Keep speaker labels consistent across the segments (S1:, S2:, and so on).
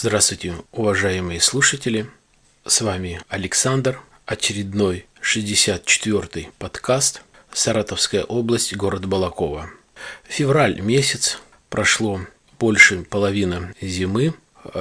S1: Здравствуйте, уважаемые слушатели. С вами Александр, очередной 64-й подкаст Саратовская область, город Балакова. Февраль месяц, прошло больше половины зимы.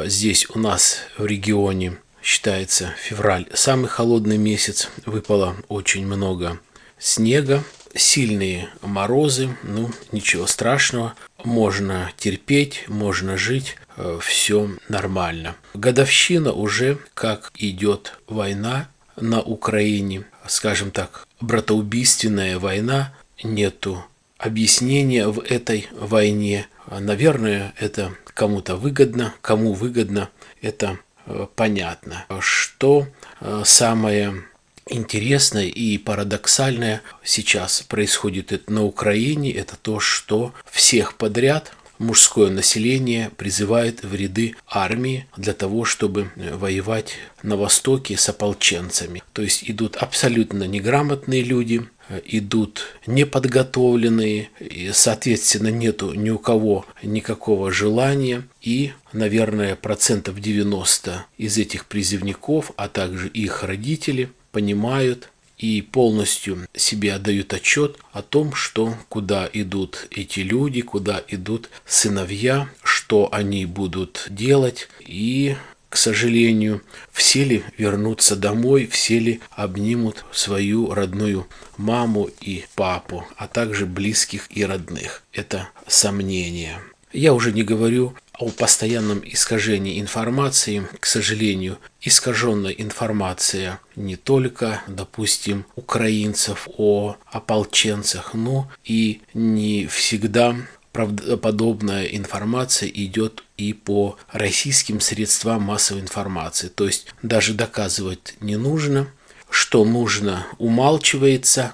S1: Здесь у нас в регионе считается февраль самый холодный месяц. Выпало очень много снега, сильные морозы, ну ничего страшного, можно терпеть, можно жить, э, все нормально. Годовщина уже, как идет война на Украине, скажем так, братоубийственная война, нету объяснения в этой войне. Наверное, это кому-то выгодно, кому выгодно, это э, понятно. Что э, самое интересное и парадоксальное сейчас происходит на Украине, это то, что всех подряд мужское население призывает в ряды армии для того, чтобы воевать на Востоке с ополченцами. То есть идут абсолютно неграмотные люди, идут неподготовленные, и, соответственно, нету ни у кого никакого желания. И, наверное, процентов 90 из этих призывников, а также их родители, понимают и полностью себе отдают отчет о том, что куда идут эти люди, куда идут сыновья, что они будут делать и к сожалению, все ли вернутся домой, все ли обнимут свою родную маму и папу, а также близких и родных. Это сомнение. Я уже не говорю о постоянном искажении информации. К сожалению, искаженная информация не только, допустим, украинцев о ополченцах, но и не всегда правдоподобная информация идет и по российским средствам массовой информации. То есть даже доказывать не нужно, что нужно умалчивается,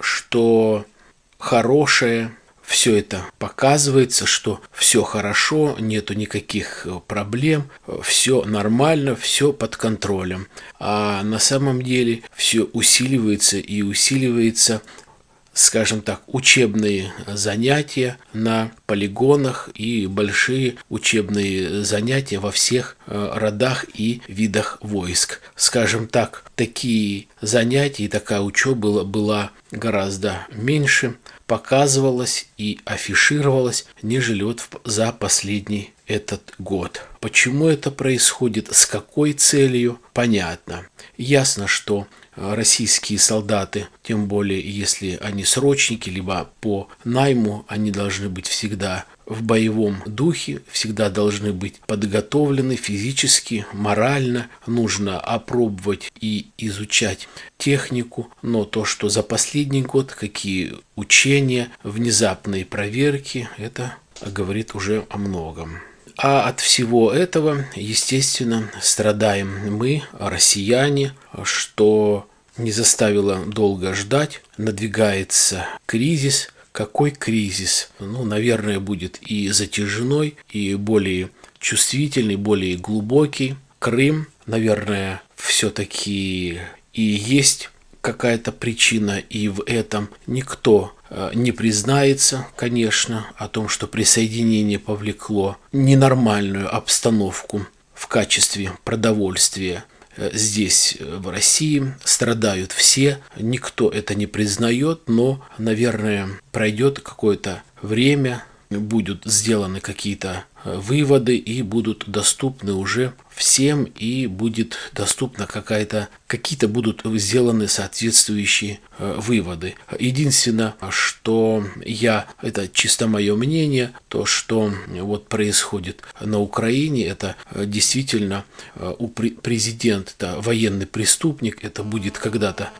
S1: что хорошее все это показывается, что все хорошо, нету никаких э, проблем, все нормально, все под контролем. А на самом деле все усиливается и усиливается скажем так, учебные занятия на полигонах и большие учебные занятия во всех э, родах и видах войск. Скажем так, такие занятия и такая учеба была гораздо меньше, показывалась и афишировалась, нежели вот за последний этот год. Почему это происходит, с какой целью, понятно. Ясно, что российские солдаты, тем более если они срочники, либо по найму, они должны быть всегда в боевом духе, всегда должны быть подготовлены физически, морально, нужно опробовать и изучать технику, но то, что за последний год, какие учения, внезапные проверки, это говорит уже о многом. А от всего этого, естественно, страдаем мы, россияне, что не заставило долго ждать. Надвигается кризис. Какой кризис? Ну, наверное, будет и затяжной, и более чувствительный, более глубокий. Крым, наверное, все-таки и есть какая-то причина, и в этом никто э, не признается, конечно, о том, что присоединение повлекло ненормальную обстановку в качестве продовольствия здесь, э, в России, страдают все, никто это не признает, но, наверное, пройдет какое-то время, будут сделаны какие-то выводы и будут доступны уже всем и будет доступна какая-то какие-то будут сделаны соответствующие э, выводы. Единственное, что я, это чисто мое мнение, то, что вот происходит на Украине, это э, действительно у президента военный преступник, это будет когда-то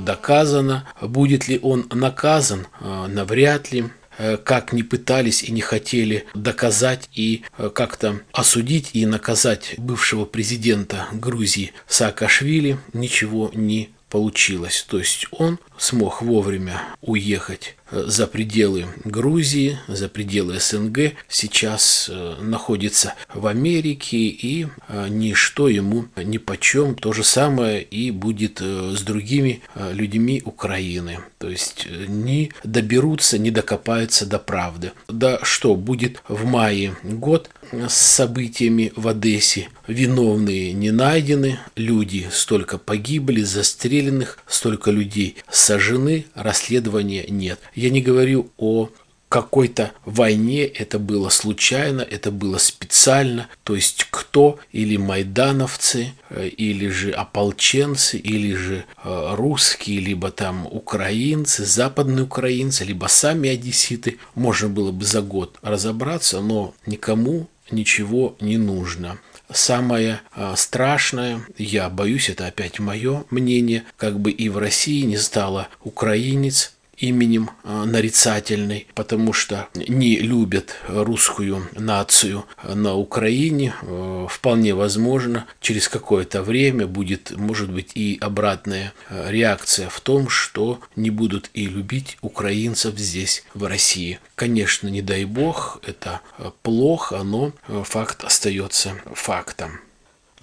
S1: доказано. Будет ли он наказан, навряд ли. Э, как не пытались и не хотели доказать и э, как-то осудить и наказать бывшего президента Грузии Саакашвили, ничего не получилось. То есть он смог вовремя уехать за пределы Грузии, за пределы СНГ, сейчас находится в Америке и ничто ему ни почем. То же самое и будет с другими людьми Украины. То есть э, не доберутся, не докопаются до правды. Да что, будет в мае год с событиями в Одессе. Виновные не найдены, люди столько погибли, застреленных, столько людей сожжены, расследования нет. Я не говорю о какой-то войне это было случайно, это было специально, то есть кто? Или майдановцы, э, или же ополченцы, или же э, русские, либо там украинцы, западные украинцы, либо сами одесситы, можно было бы за год разобраться, но никому ничего не нужно. Самое э, страшное, я боюсь, это опять мое мнение, как бы и в России не стало украинец, именем э, нарицательный, потому что не любят русскую нацию на Украине. Э, вполне возможно, через какое-то время будет, может быть, и обратная реакция в том, что не будут и любить украинцев здесь, в России. Конечно, не дай бог, это плохо, но факт остается фактом.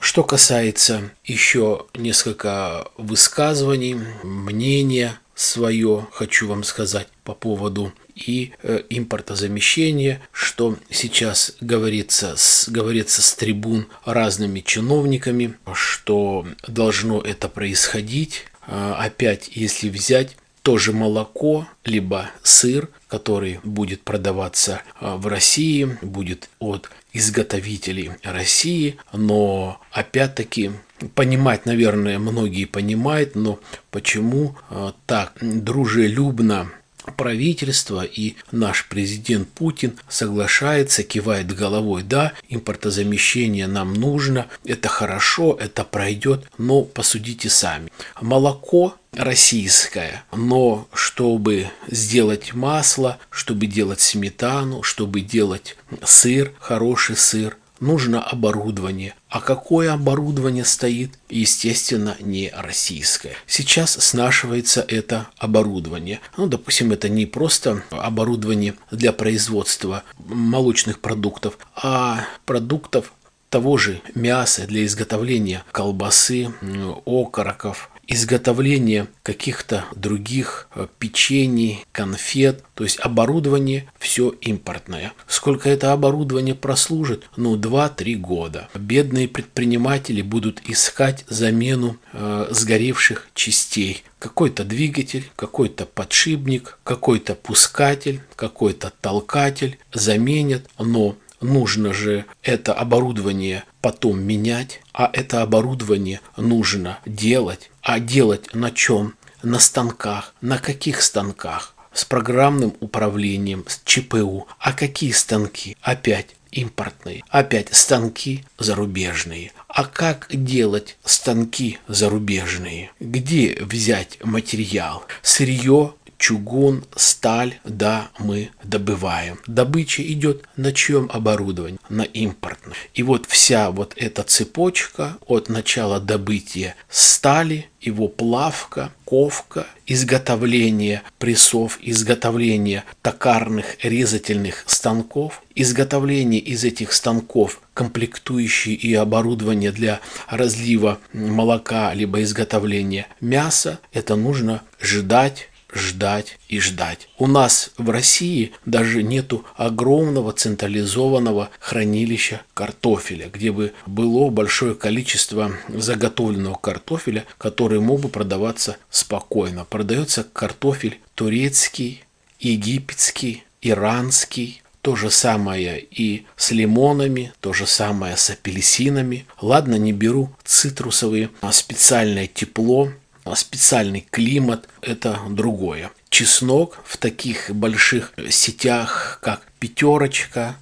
S1: Что касается еще несколько высказываний, мнения свое, хочу вам сказать по поводу и э, импортозамещения, что сейчас говорится с, говорится с трибун разными чиновниками, что должно это происходить. А, опять, если взять тоже молоко, либо сыр, который будет продаваться а, в России, будет от изготовителей России, но опять-таки понимать, наверное, многие понимают, но почему а, так дружелюбно правительство и наш президент Путин соглашается, кивает головой, да, импортозамещение нам нужно, это хорошо, это пройдет, но посудите сами. Молоко российское, но чтобы сделать масло, чтобы делать сметану, чтобы делать сыр, хороший сыр, нужно оборудование. А какое оборудование стоит? Естественно, не российское. Сейчас снашивается это оборудование. Ну, допустим, это не просто оборудование для производства молочных продуктов, а продуктов того же мяса для изготовления колбасы, окороков, изготовление каких-то других э, печений, конфет, то есть оборудование все импортное. Сколько это оборудование прослужит? Ну, 2-3 года. Бедные предприниматели будут искать замену э, сгоревших частей. Какой-то двигатель, какой-то подшипник, какой-то пускатель, какой-то толкатель заменят, но нужно же это оборудование потом менять, а это оборудование нужно делать. А делать на чем? На станках. На каких станках? С программным управлением, с ЧПУ. А какие станки? Опять импортные. Опять станки зарубежные. А как делать станки зарубежные? Где взять материал? Сырье чугун, сталь, да, мы добываем. Добыча идет на чьем оборудовании? На импортном. И вот вся вот эта цепочка от начала добытия стали, его плавка, ковка, изготовление прессов, изготовление токарных резательных станков, изготовление из этих станков комплектующие и оборудование для разлива молока, либо изготовления мяса, это нужно ждать ждать и ждать. У нас в России даже нету огромного централизованного хранилища картофеля, где бы было большое количество заготовленного картофеля, который мог бы продаваться спокойно. Продается картофель турецкий, египетский, иранский, то же самое и с лимонами, то же самое с апельсинами. Ладно, не беру цитрусовые, а специальное тепло специальный климат – это другое. Чеснок в таких больших сетях, как «Пятерочка»,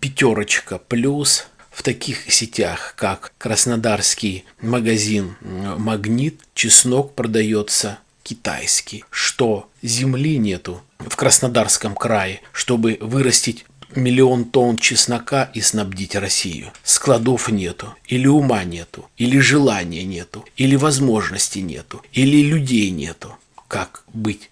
S1: «Пятерочка плюс», в таких сетях, как Краснодарский магазин «Магнит», чеснок продается китайский, что земли нету в Краснодарском крае, чтобы вырастить миллион тонн чеснока и снабдить Россию. Складов нету, или ума нету, или желания нету, или возможности нету, или людей нету. Как быть?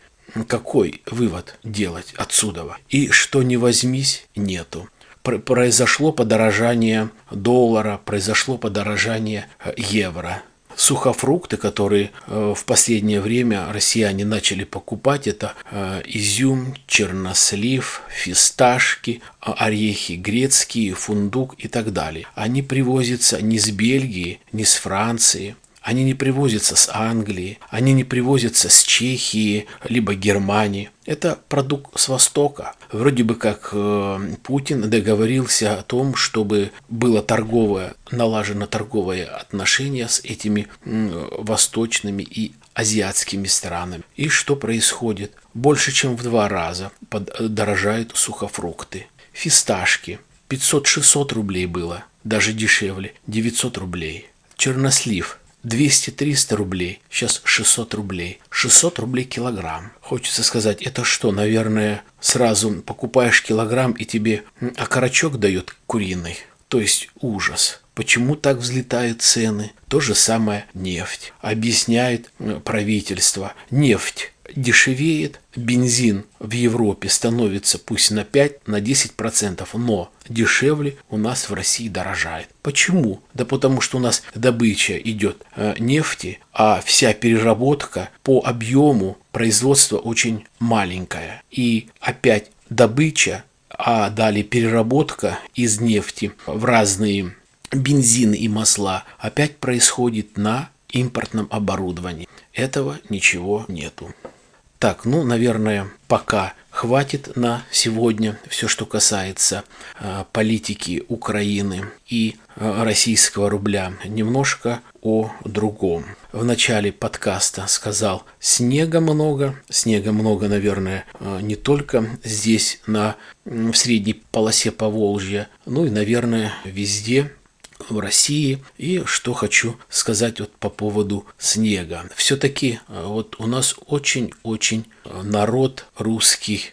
S1: Какой вывод делать отсюда? И что не возьмись, нету произошло подорожание доллара, произошло подорожание э, евро. Сухофрукты, которые э, в последнее время россияне начали покупать, это э, изюм, чернослив, фисташки, орехи грецкие, фундук и так далее. Они привозятся не с Бельгии, не с Франции, они не привозятся с Англии, они не привозятся с Чехии, либо Германии. Это продукт с Востока. Вроде бы как э, Путин договорился о том, чтобы было торговое, налажено торговое отношение с этими восточными и азиатскими странами. И что происходит? Больше чем в два раза подорожают сухофрукты. Фисташки 500-600 рублей было, даже дешевле, 900 рублей. Чернослив 200-300 рублей, сейчас 600 рублей. 600 рублей килограмм. Хочется сказать, это что, наверное, сразу покупаешь килограмм и тебе окорочок дает куриный. То есть ужас. Почему так взлетают цены? То же самое нефть. Объясняет правительство. Нефть дешевеет, бензин в Европе становится пусть на 5, на 10%, но дешевле у нас в России дорожает. Почему? Да потому что у нас добыча идет э, нефти, а вся переработка по объему производства очень маленькая. И опять добыча, а далее переработка из нефти в разные бензины и масла опять происходит на импортном оборудовании. Этого ничего нету. Так, ну, наверное, пока хватит на сегодня все, что касается э, политики Украины и э, российского рубля. Немножко о другом. В начале подкаста сказал, снега много. Снега много, наверное, э, не только здесь, на, в средней полосе Поволжья, ну и, наверное, везде в России. И что хочу сказать вот по поводу снега. Все-таки э, вот у нас очень-очень э, народ русский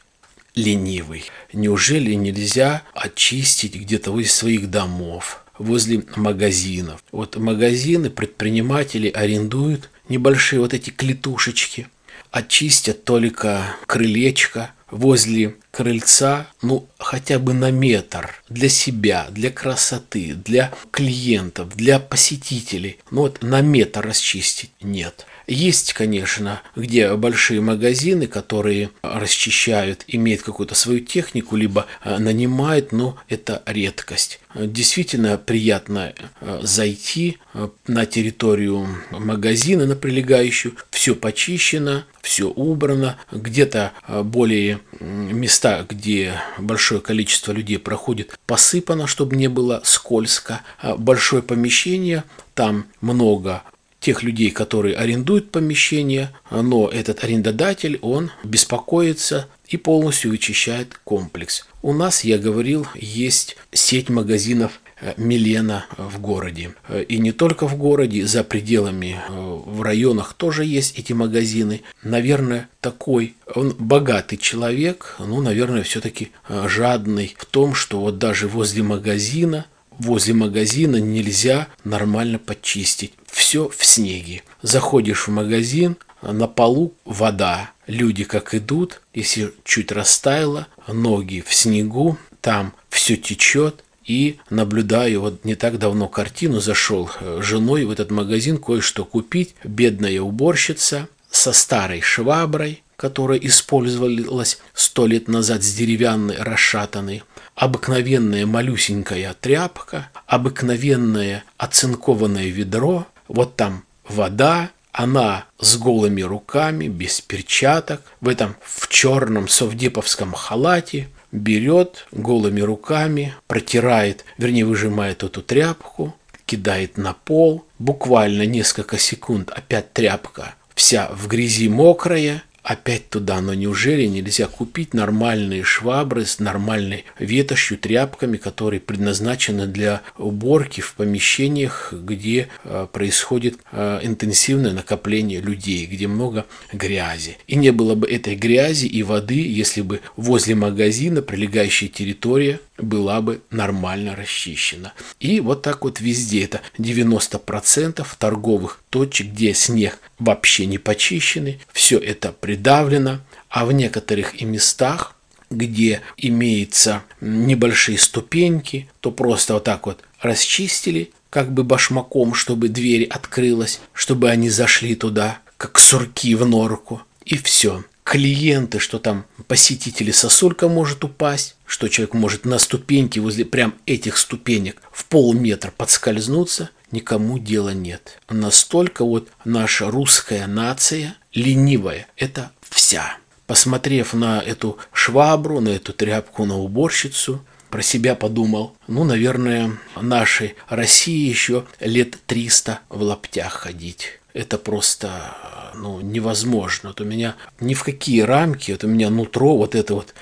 S1: ленивый. Неужели нельзя очистить где-то из своих домов, возле магазинов? Вот магазины, предприниматели арендуют небольшие вот эти клетушечки, очистят только крылечко, возле крыльца, ну, хотя бы на метр для себя, для красоты, для клиентов, для посетителей. Ну вот на метр расчистить нет. Есть, конечно, где большие магазины, которые расчищают, имеют какую-то свою технику, либо э, нанимают, но это редкость. Действительно приятно э, зайти э, на территорию магазина, на прилегающую, все почищено, все убрано, где-то более места, где большое количество людей проходит, посыпано, чтобы не было скользко. Большое помещение, там много тех людей, которые арендуют помещение, но этот арендодатель, он беспокоится и полностью вычищает комплекс. У нас, я говорил, есть сеть магазинов э, Милена в городе. И не только в городе, за пределами, э, в районах тоже есть эти магазины. Наверное, такой, он богатый человек, ну, наверное, все-таки э, жадный в том, что вот даже возле магазина возле магазина нельзя нормально почистить. Все в снеге. Заходишь в магазин, на полу вода. Люди как идут, если чуть растаяло, ноги в снегу, там все течет. И наблюдаю, вот не так давно картину зашел э, женой в этот магазин кое-что купить. Бедная уборщица со старой шваброй, которая использовалась сто лет назад с деревянной расшатанной обыкновенная малюсенькая тряпка, обыкновенное оцинкованное ведро, вот там вода, она с голыми руками, без перчаток, в этом в черном совдеповском халате, берет голыми руками, протирает, вернее выжимает эту тряпку, кидает на пол, буквально несколько секунд, опять тряпка вся в грязи мокрая, опять туда, но неужели нельзя купить нормальные швабры с нормальной ветошью, тряпками, которые предназначены для уборки в помещениях, где э, происходит э, интенсивное накопление людей, где много грязи. И не было бы этой грязи и воды, если бы возле магазина прилегающая территория была бы нормально расчищена. И вот так вот везде это 90% торговых точек, где снег вообще не почищенный, все это придавлено, а в некоторых и местах где имеются небольшие ступеньки, то просто вот так вот расчистили, как бы башмаком, чтобы дверь открылась, чтобы они зашли туда, как сурки в норку. И все. Клиенты, что там посетители сосулька может упасть, что человек может на ступеньке возле прям этих ступенек в полметра подскользнуться, никому дела нет. Настолько вот наша русская нация ленивая. Это вся. Посмотрев на эту швабру, на эту тряпку, на уборщицу, про себя подумал, ну, наверное, нашей России еще лет 300 в лаптях ходить. Это просто ну, невозможно. Вот у меня ни в какие рамки, вот у меня нутро вот это вот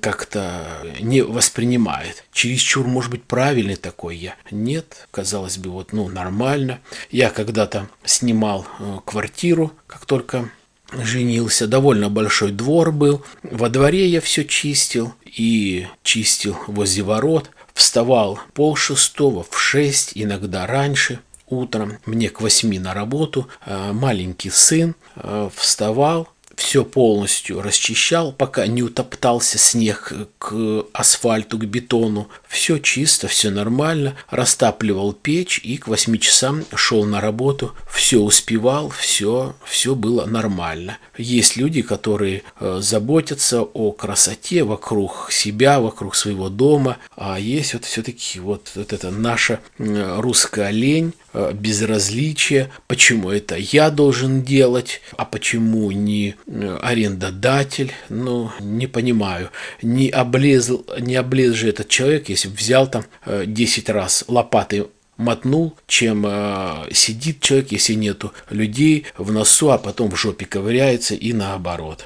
S1: как-то не воспринимает. Чересчур, может быть, правильный такой я. Нет, казалось бы, вот, ну, нормально. Я когда-то снимал э, квартиру, как только женился, довольно большой двор был. Во дворе я все чистил и чистил возле ворот. Вставал пол шестого, в шесть, иногда раньше – утром, мне к восьми на работу, э, маленький сын э, вставал, все полностью расчищал, пока не утоптался снег к асфальту, к бетону. Все чисто, все нормально. Растапливал печь и к 8 часам шел на работу. Все успевал, все, все было нормально. Есть люди, которые э, заботятся о красоте вокруг себя, вокруг своего дома, а есть вот все-таки вот, вот это наша русская лень, безразличие, почему это я должен делать, а почему не арендодатель, ну, не понимаю, не облез, не облез же этот человек, если взял там 10 э, раз лопатой мотнул, чем э, сидит человек, если нету людей в носу, а потом в жопе ковыряется и наоборот.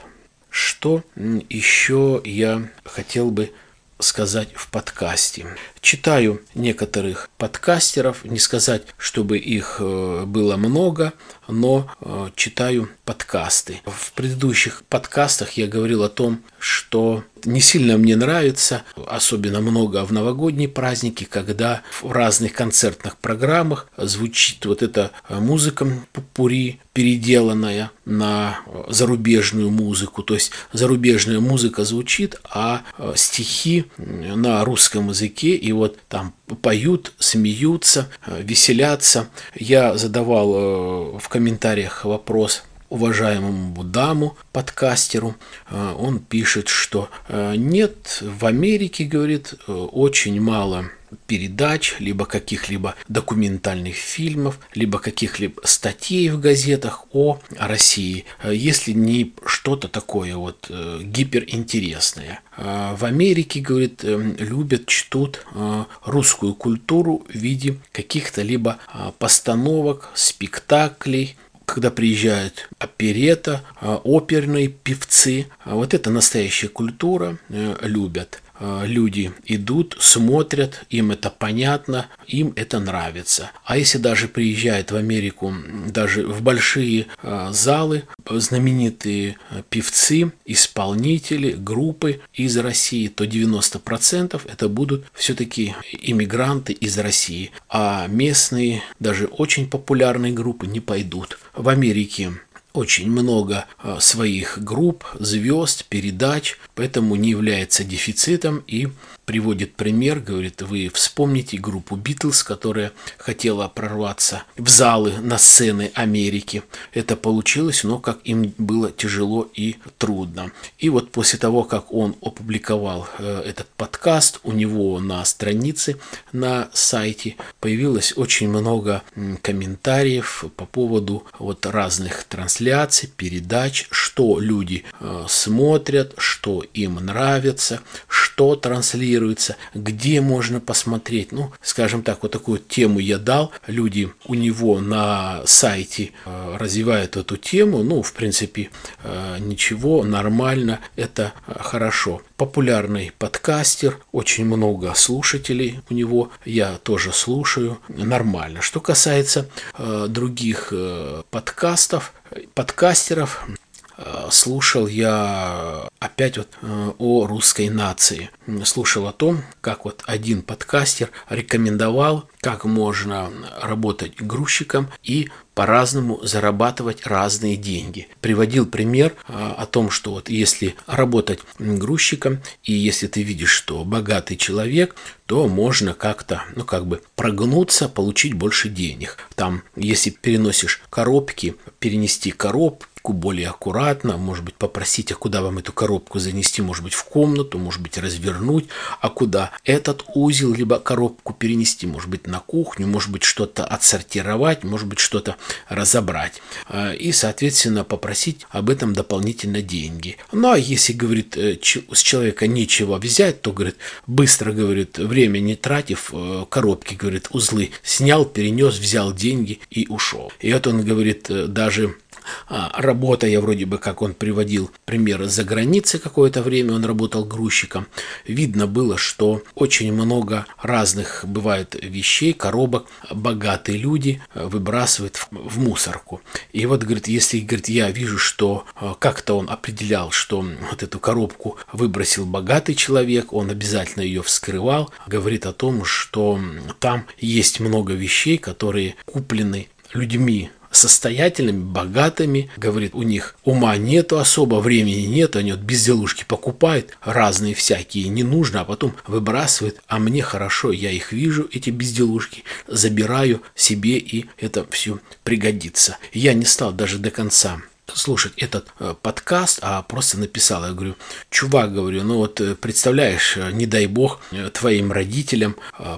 S1: Что еще я хотел бы сказать в подкасте. Читаю некоторых подкастеров, не сказать, чтобы их э, было много, но э, читаю подкасты. В предыдущих подкастах я говорил о том, что не сильно мне нравится, особенно много в новогодние праздники, когда в разных концертных программах звучит вот эта музыка пури, переделанная на зарубежную музыку. То есть зарубежная музыка звучит, а э, стихи на русском языке и вот там поют, смеются, э, веселятся. Я задавал э, в комментариях вопрос уважаемому даму, подкастеру, э, он пишет, что нет, в Америке, говорит, очень мало передач, либо каких-либо документальных фильмов, либо каких-либо статей в газетах о России, если не что-то такое вот э, гиперинтересное. А в Америке, говорит, э, любят, чтут э, русскую культуру в виде каких-то либо постановок, спектаклей, когда приезжают оперета, оперные певцы. Вот это настоящая культура, любят. Э, люди идут, смотрят, им это понятно, им это нравится. А если даже приезжают в Америку, даже в большие э, залы, знаменитые э, певцы, исполнители, группы из России, то 90% это будут все-таки иммигранты из России. А местные, даже очень популярные группы не пойдут. В Америке очень много а, своих групп, звезд, передач, поэтому не является дефицитом и приводит пример, говорит, вы вспомните группу Битлз, которая хотела прорваться в залы на сцены Америки. Это получилось, но как им было тяжело и трудно. И вот после того, как он опубликовал э, этот подкаст, у него на странице на сайте появилось очень много комментариев по поводу вот разных трансляций, передач, что люди э, смотрят, что им нравится, что транслируют транслируется, где можно посмотреть. Ну, скажем так, вот такую тему я дал. Люди у него на сайте э, развивают эту тему. Ну, в принципе, э, ничего, нормально, это э, хорошо. Популярный подкастер, очень много слушателей у него, я тоже слушаю, нормально. Что касается других подкастов, подкастеров, слушал я опять вот э, о русской нации. Слушал о том, как вот один подкастер рекомендовал, как можно работать грузчиком и по-разному зарабатывать разные деньги. Приводил пример а, о том, что вот если работать грузчиком, и если ты видишь, что богатый человек, то можно как-то, ну как бы прогнуться, получить больше денег. Там, если переносишь коробки, перенести коробку, коробку более аккуратно, может быть, попросить, а куда вам эту коробку занести, может быть, в комнату, может быть, развернуть, а куда этот узел, либо коробку перенести, может быть, на кухню, может быть, что-то отсортировать, может быть, что-то разобрать. А, и, соответственно, попросить об этом дополнительно деньги. Ну, а если, говорит, э, с человека нечего взять, то, говорит, быстро, говорит, время не тратив, э, коробки, говорит, узлы снял, перенес, взял деньги и ушел. И вот он говорит, э, даже работая вроде бы, как он приводил примеры за границей какое-то время, он работал грузчиком, видно было, что очень много разных бывает вещей, коробок, богатые люди выбрасывают в, мусорку. И вот, говорит, если, говорит, я вижу, что а, как-то он определял, что вот эту коробку выбросил богатый человек, он обязательно ее вскрывал, говорит о том, что там есть много вещей, которые куплены людьми состоятельными, богатыми. Говорит, у них ума нету особо, времени нет, они вот безделушки покупают, разные всякие, не нужно, а потом выбрасывают. А мне хорошо, я их вижу, эти безделушки, забираю себе, и это все пригодится. Я не стал даже до конца слушать этот э, подкаст, а просто написал. Я говорю, чувак, говорю, ну вот э, представляешь, э, не дай бог, твоим родителям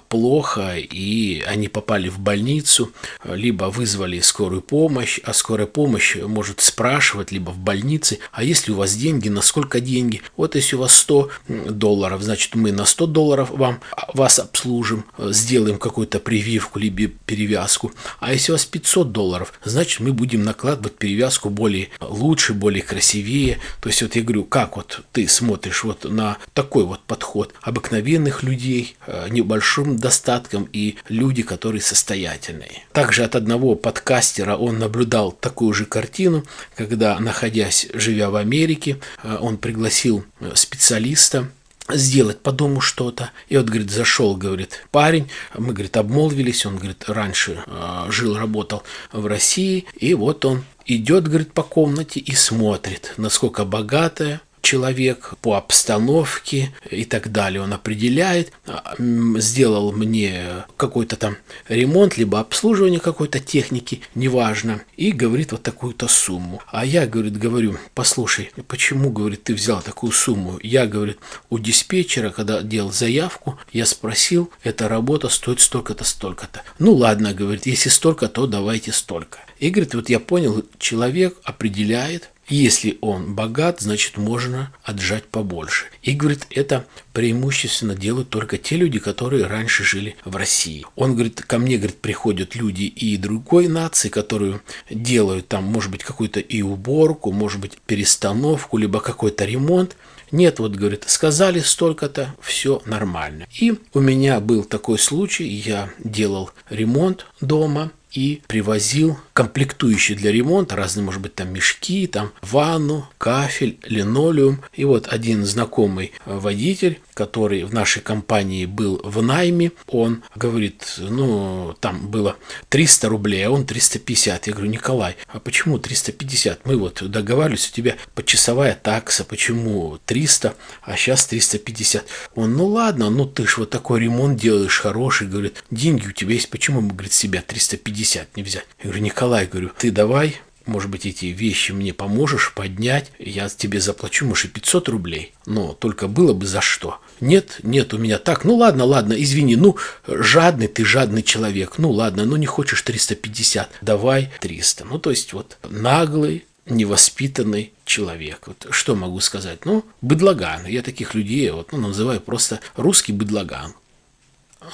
S1: плохо, и они попали в больницу, либо вызвали скорую помощь, а скорая помощь может спрашивать, либо в больнице, а если у вас деньги, на сколько деньги? Вот если у вас 100 долларов, значит мы на 100 долларов вам, а, вас обслужим, сделаем какую-то прививку, либо перевязку. А если у вас 500 долларов, значит мы будем накладывать перевязку более более лучше, более красивее. То есть вот я говорю, как вот ты смотришь вот на такой вот подход обыкновенных людей, э, небольшим достатком и люди, которые состоятельные. Также от одного подкастера он наблюдал такую же картину, когда, находясь, живя в Америке, э, он пригласил э, специалиста, сделать по дому что-то. И вот, говорит, зашел, говорит, парень, мы, говорит, обмолвились, он, говорит, раньше э, жил, работал в России, и вот он идет, говорит, по комнате и смотрит, насколько богатая человек по обстановке и так далее. Он определяет, сделал мне какой-то там ремонт, либо обслуживание какой-то техники, неважно, и говорит вот такую-то сумму. А я, говорит, говорю, послушай, почему, говорит, ты взял такую сумму? Я, говорит, у диспетчера, когда делал заявку, я спросил, эта работа стоит столько-то, столько-то. Ну ладно, говорит, если столько, то давайте столько. И говорит, вот я понял, человек определяет, если он богат, значит можно отжать побольше. И говорит, это преимущественно делают только те люди, которые раньше жили в России. Он говорит, ко мне, говорит, приходят люди и другой нации, которые делают там, может быть, какую-то и уборку, может быть, перестановку, либо какой-то ремонт. Нет, вот, говорит, сказали столько-то, все нормально. И у меня был такой случай, я делал ремонт дома, и привозил комплектующие для ремонта, разные, может быть, там мешки, там ванну, кафель, линолеум. И вот один знакомый водитель, который в нашей компании был в найме, он говорит, ну, там было 300 рублей, а он 350. Я говорю, Николай, а почему 350? Мы вот договаривались, у тебя почасовая такса, почему 300, а сейчас 350? Он, ну ладно, ну ты ж вот такой ремонт делаешь хороший, говорит, деньги у тебя есть, почему мы, говорит, себя 350 50 не взять. Я говорю, Николай, говорю, ты давай, может быть, эти вещи мне поможешь поднять, я тебе заплачу, может, и 500 рублей, но только было бы за что. Нет, нет, у меня так, ну ладно, ладно, извини, ну, жадный ты, жадный человек, ну ладно, ну не хочешь 350, давай 300. Ну, то есть вот наглый, невоспитанный человек. Вот что могу сказать? Ну, быдлаган. Я таких людей вот, ну, называю просто русский быдлаган.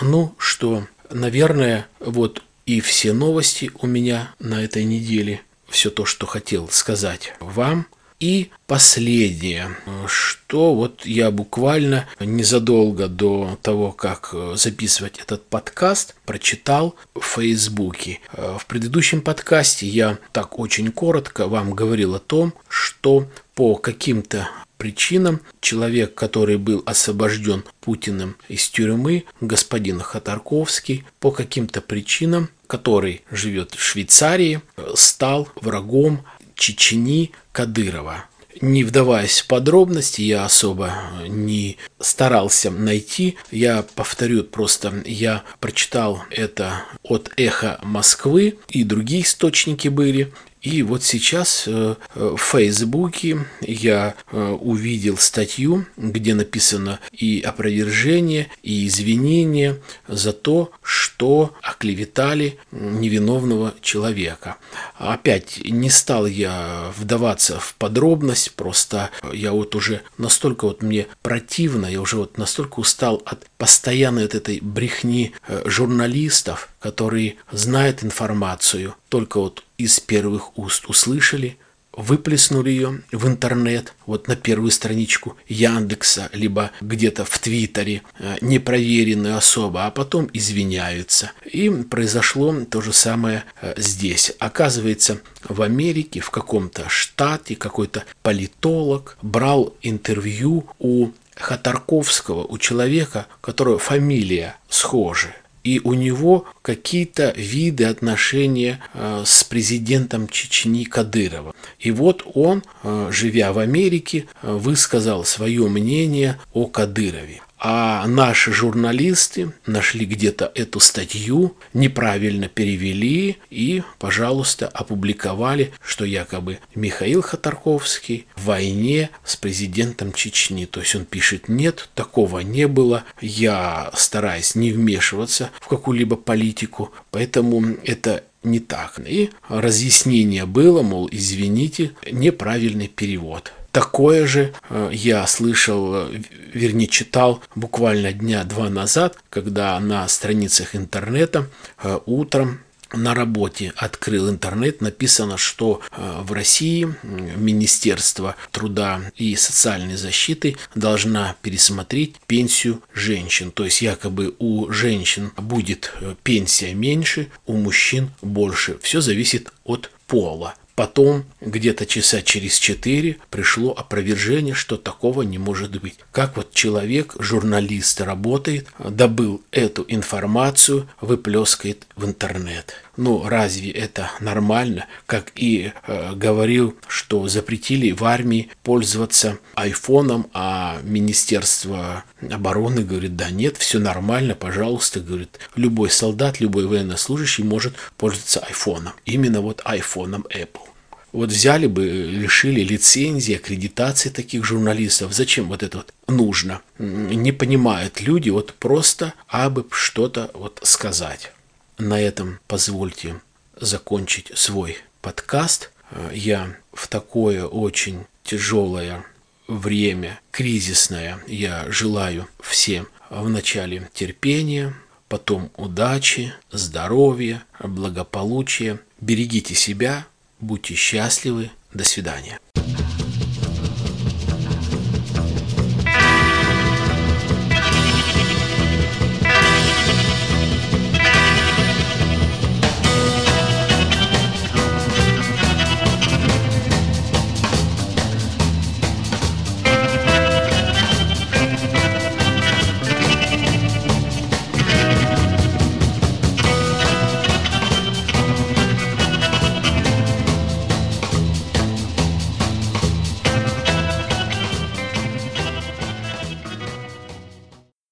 S1: Ну, что, наверное, вот и все новости у меня на этой неделе. Все то, что хотел сказать вам. И последнее, что вот я буквально незадолго до того, как записывать этот подкаст, прочитал в Фейсбуке. В предыдущем подкасте я так очень коротко вам говорил о том, что по каким-то причинам человек, который был освобожден Путиным из тюрьмы, господин Хатарковский, по каким-то причинам, который живет в Швейцарии, стал врагом Чечени Кадырова. Не вдаваясь в подробности, я особо не старался найти. Я повторю просто, я прочитал это от «Эхо Москвы» и другие источники были. И вот сейчас э, в Фейсбуке я э, увидел статью, где написано и опровержение, и извинение за то, что оклеветали невиновного человека. Опять не стал я вдаваться в подробность, просто я вот уже настолько вот мне противно, я уже вот настолько устал от постоянной вот этой брехни э, журналистов, которые знают информацию только вот из первых уст услышали, выплеснули ее в интернет, вот на первую страничку Яндекса, либо где-то в Твиттере, э, непроверенную особо, а потом извиняются. И произошло то же самое э, здесь. Оказывается, в Америке, в каком-то штате, какой-то политолог брал интервью у Хатарковского, у человека, которого фамилия схожая и у него какие-то виды отношения э, с президентом Чечни Кадырова. И вот он, э, живя в Америке, э, высказал свое мнение о Кадырове. А наши журналисты нашли где-то эту статью, неправильно перевели и, пожалуйста, опубликовали, что якобы Михаил Ходорковский в войне с президентом Чечни. То есть он пишет, нет, такого не было, я стараюсь не вмешиваться в какую-либо политику, поэтому это не так. И разъяснение было, мол, извините, неправильный перевод. Такое же э, я слышал, э, вернее читал буквально дня два назад, когда на страницах интернета э, утром на работе открыл интернет, написано, что в России Министерство труда и социальной защиты должна пересмотреть пенсию женщин. То есть якобы у женщин будет пенсия меньше, у мужчин больше. Все зависит от пола. Потом, где-то часа через четыре, пришло опровержение, что такого не может быть. Как вот человек, журналист работает, добыл эту информацию, выплескает в интернет. Ну, разве это нормально? Как и э, говорил, что запретили в армии пользоваться айфоном, а Министерство обороны говорит, да нет, все нормально, пожалуйста, говорит, любой солдат, любой военнослужащий может пользоваться айфоном. Именно вот айфоном Apple. Вот взяли бы, лишили лицензии, аккредитации таких журналистов. Зачем вот это вот нужно? Не понимают люди вот просто, абы что-то вот сказать. На этом позвольте закончить свой подкаст. Я в такое очень тяжелое время, кризисное, я желаю всем вначале терпения, потом удачи, здоровья, благополучия. Берегите себя, будьте счастливы. До свидания.